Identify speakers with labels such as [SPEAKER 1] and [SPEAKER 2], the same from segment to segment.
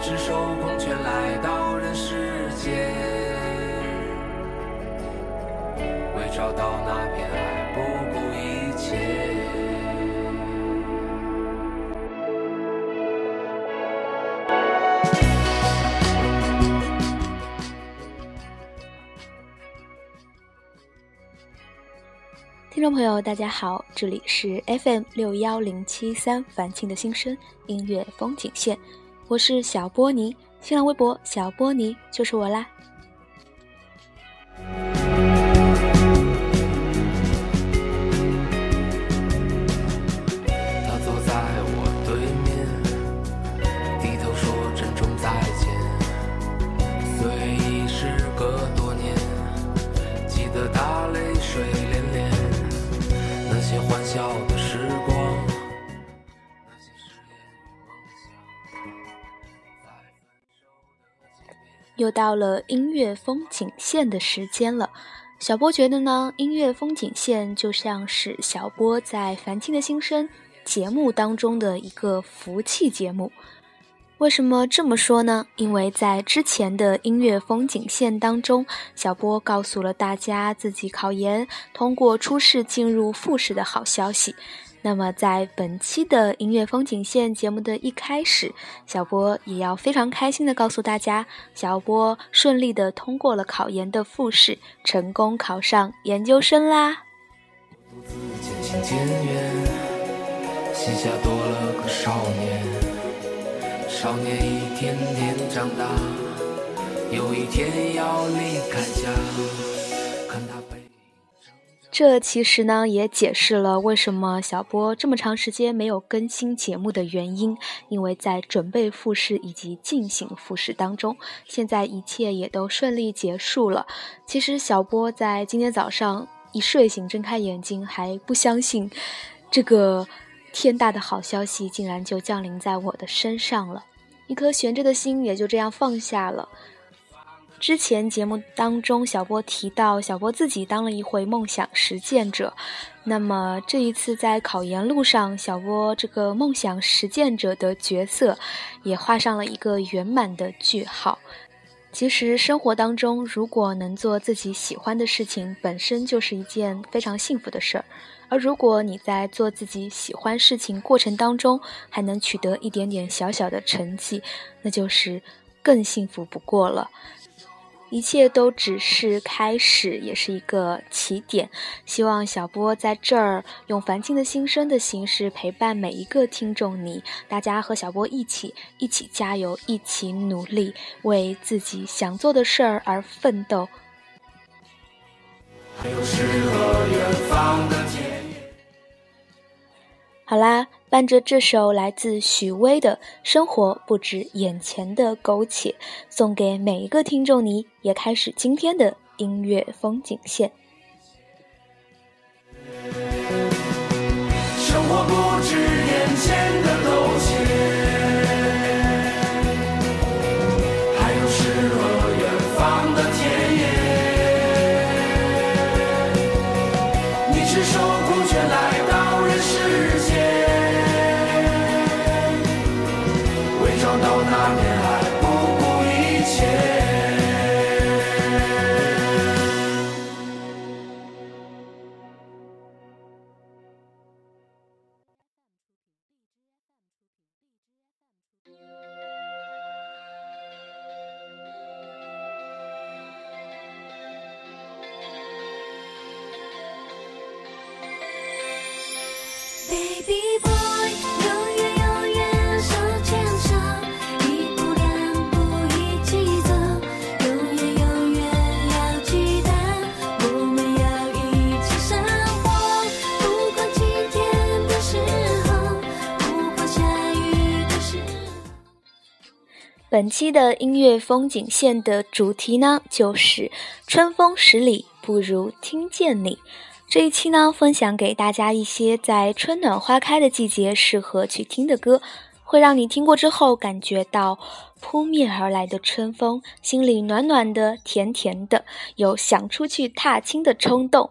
[SPEAKER 1] 你赤手空拳来到人世间，为找到那片爱不顾一切。
[SPEAKER 2] 听众朋友，大家好，这里是 FM 六幺零七三凡庆的心声音乐风景线，我是小波尼，新浪微博小波尼就是我啦。
[SPEAKER 1] 他坐在我对面，低头说珍重再见。虽时隔多年，记得他泪水涟涟。那些欢笑的时光，
[SPEAKER 2] 又到了音乐风景线的时间了。小波觉得呢，音乐风景线就像是小波在《凡青的心声》节目当中的一个福气节目。为什么这么说呢？因为在之前的音乐风景线当中，小波告诉了大家自己考研通过初试进入复试的好消息。那么，在本期的音乐风景线节目的一开始，小波也要非常开心的告诉大家，小波顺利的通过了考研的复试，成功考上研究生啦！
[SPEAKER 1] 独自渐行渐远，膝下多了个少年，少年一天天长大，有一天要离开家，
[SPEAKER 2] 这其实呢，也解释了为什么小波这么长时间没有更新节目的原因，因为在准备复试以及进行复试当中，现在一切也都顺利结束了。其实小波在今天早上一睡醒，睁开眼睛还不相信，这个天大的好消息竟然就降临在我的身上了，一颗悬着的心也就这样放下了。之前节目当中，小波提到小波自己当了一回梦想实践者。那么这一次在考研路上，小波这个梦想实践者的角色也画上了一个圆满的句号。其实生活当中，如果能做自己喜欢的事情，本身就是一件非常幸福的事儿。而如果你在做自己喜欢事情过程当中，还能取得一点点小小的成绩，那就是更幸福不过了。一切都只是开始，也是一个起点。希望小波在这儿用凡青的心声的形式陪伴每一个听众你，大家和小波一起，一起加油，一起努力，为自己想做的事儿而奋斗。好啦，伴着这首来自许巍的《生活不止眼前的苟且》，送给每一个听众你，也开始今天的音乐风景线。
[SPEAKER 1] 生活不止眼前的苟
[SPEAKER 2] 本期的音乐风景线的主题呢，就是春风十里不如听见你。这一期呢，分享给大家一些在春暖花开的季节适合去听的歌，会让你听过之后感觉到扑面而来的春风，心里暖暖的、甜甜的，有想出去踏青的冲动。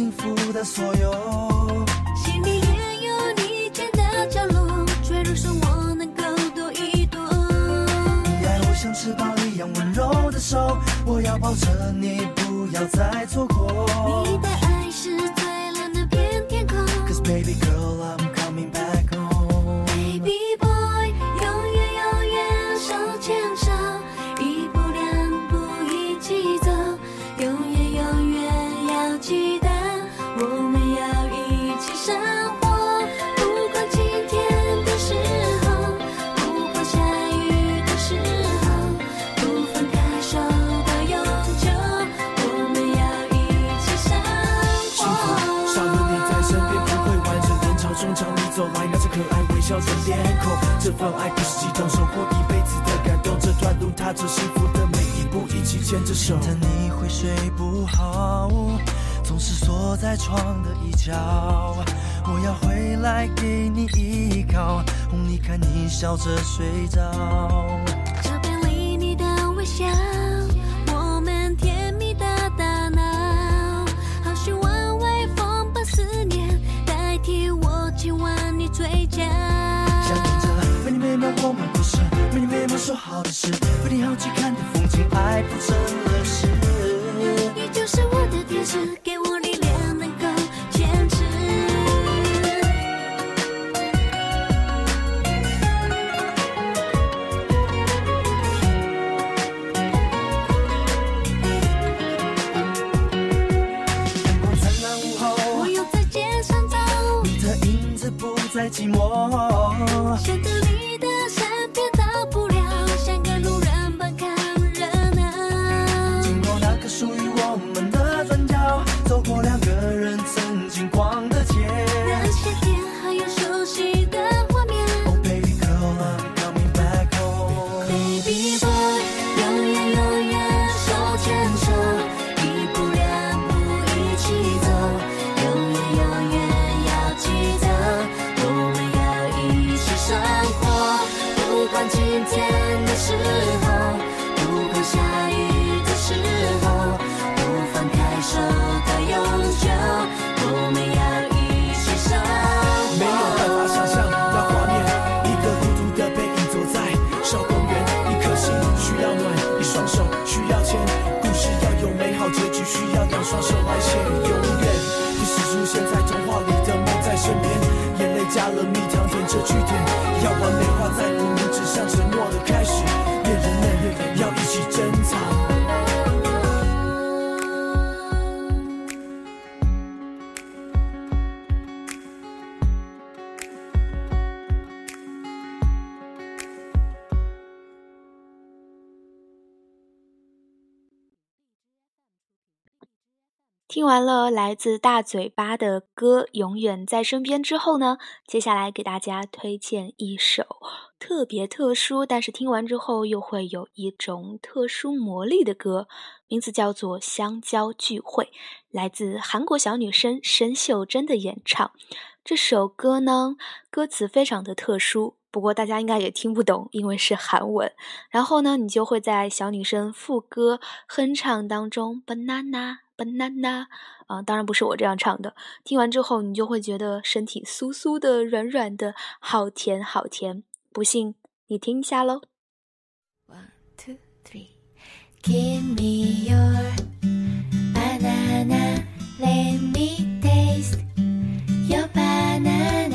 [SPEAKER 3] 幸福的所有，心里也有你建的角落，脆弱生我能够躲一躲。你爱我像翅膀一样温柔的手，我要抱着你，不要再错过。你的爱是最蓝的片天空。Cause baby girl I'm 笑着脸孔，这份爱不是一种收获一辈子的感动。这段路踏着幸福的每一步，一起牵着手。但你会睡不好。总是锁在床的一角，我要回来给你依靠，哄你看你笑着睡着。故事，每年每秒说好的事，为你好去看的风景，爱不成了事。你就是我的天使。给我力量，能够坚持。阳光灿烂午后，我又在街上走，你的影子不再寂寞，
[SPEAKER 2] 听完了来自大嘴巴的歌《永远在身边》之后呢，接下来给大家推荐一首特别特殊，但是听完之后又会有一种特殊魔力的歌，名字叫做《香蕉聚会》，来自韩国小女生申秀珍的演唱。这首歌呢，歌词非常的特殊，不过大家应该也听不懂，因为是韩文。然后呢，你就会在小女生副歌哼唱当中，banana。banana，啊，当然不是我这样唱的。听完之后，你就会觉得身体酥酥的、软软的，好甜好甜。不信，你听一下喽。One two three, give me your banana, let me taste your banana,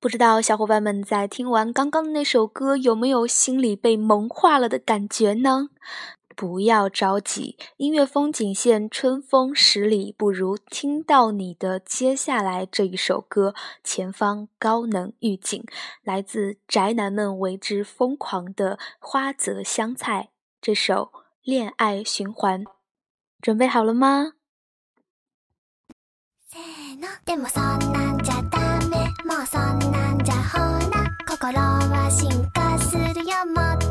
[SPEAKER 4] 不知道小伙伴们在听完刚刚的那首歌，有没有心里被萌化了的感觉呢？不要着急，音乐风景线，春风十里不如听到你的接下来这一首歌。前方高能预警，来自宅男们为之疯狂的花泽香菜，这首《恋爱循环》，准备好了吗？そんなんじゃほら心は進化するよもっと。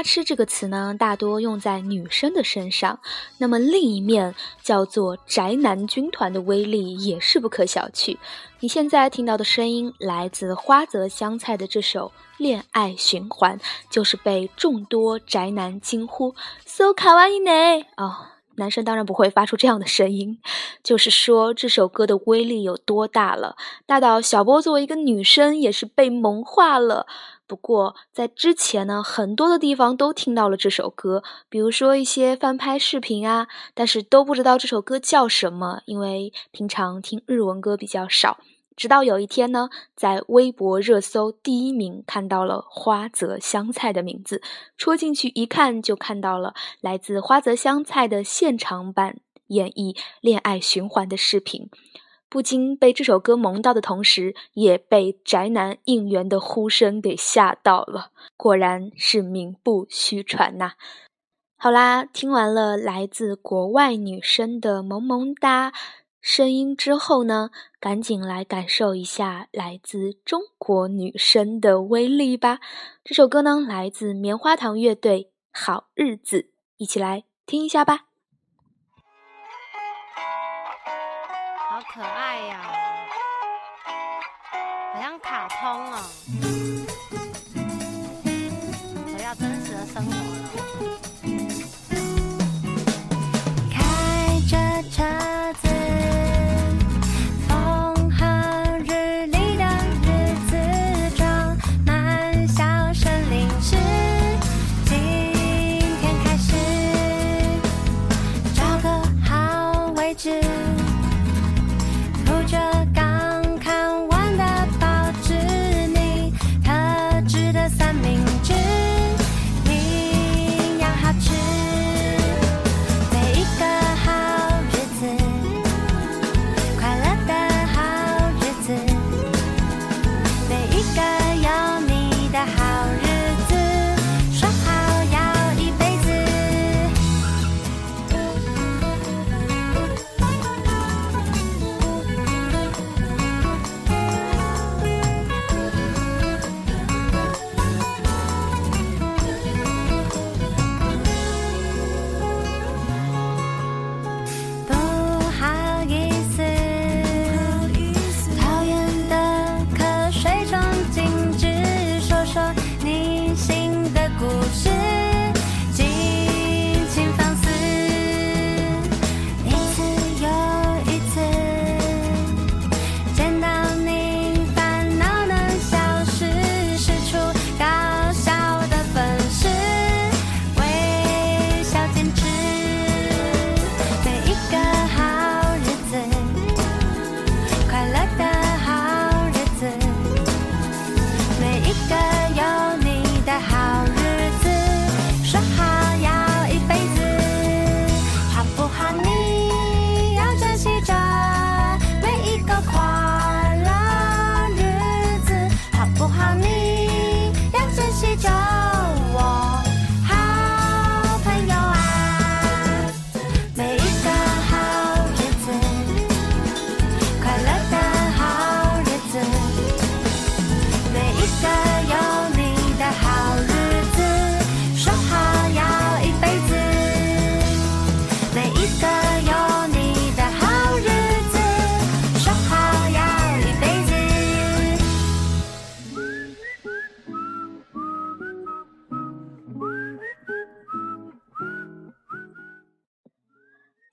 [SPEAKER 4] 花痴这个词呢，大多用在女生的身上。那么另一面叫做宅男军团的威力也是不可小觑。你现在听到的声音来自花泽香菜的这首《恋爱循环》，就是被众多宅男惊呼 “so 卡哇伊呢”哦，男生当然不会发出这样的声音，就是说这首歌的威力有多大了，大到小波作为一个女生也是被萌化了。不过，在之前呢，很多的地方都听到了这首歌，比如说一些翻拍视频啊，但是都不知道这首歌叫什么，因为平常听日文歌比较少。
[SPEAKER 2] 直到有一天呢，在微博热搜第一名看到了花泽香菜的名字，戳进去一看，就看到了来自花泽香菜的现场版演绎《恋爱循环》的视频，不禁被这首歌萌到的同时，也被宅男应援的呼声给吓到了。果然是名不虚传呐！好啦，听完了来自国外女生的萌萌哒声音之后呢，赶紧来感受一下来自中国女生的威力吧。这首歌呢，来自棉花糖乐队《好日子》，一起来听一下吧。
[SPEAKER 5] 可爱。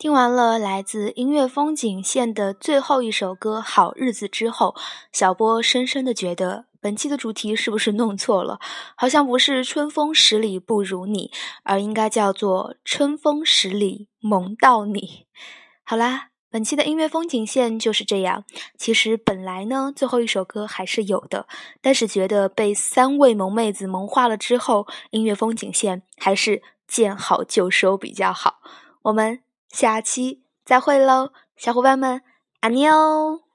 [SPEAKER 2] 听完了来自音乐风景线的最后一首歌《好日子》之后，小波深深的觉得本期的主题是不是弄错了？好像不是“春风十里不如你”，而应该叫做“春风十里萌到你”。好啦，本期的音乐风景线就是这样。其实本来呢，最后一首歌还是有的，但是觉得被三位萌妹子萌化了之后，音乐风景线还是见好就收比较好。我们。下期再会喽，小伙伴们，安妮哦。